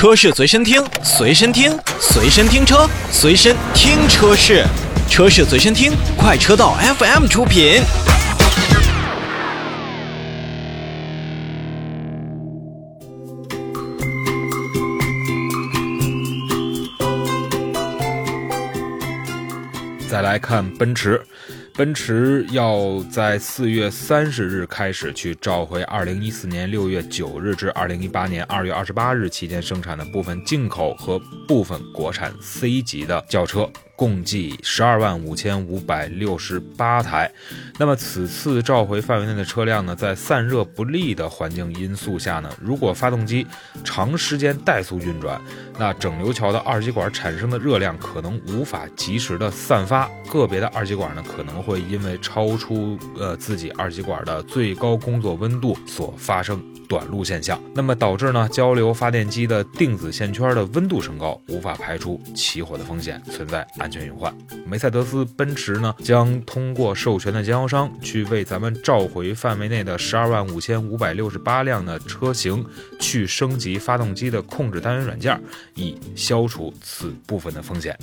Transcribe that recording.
车市随身听，随身听，随身听车，随身听车市，车市随身听，快车道 FM 出品。再来看奔驰，奔驰要在四月三十日开始去召回二零一四年六月九日至二零一八年二月二十八日期间生产的部分进口和部分国产 C 级的轿车。共计十二万五千五百六十八台。那么此次召回范围内的车辆呢，在散热不利的环境因素下呢，如果发动机长时间怠速运转，那整流桥的二极管产生的热量可能无法及时的散发，个别的二极管呢可能会会因为超出呃自己二极管的最高工作温度所发生短路现象，那么导致呢交流发电机的定子线圈的温度升高，无法排除起火的风险，存在。安全隐患，梅赛德斯奔驰呢将通过授权的经销商去为咱们召回范围内的十二万五千五百六十八辆的车型去升级发动机的控制单元软件，以消除此部分的风险。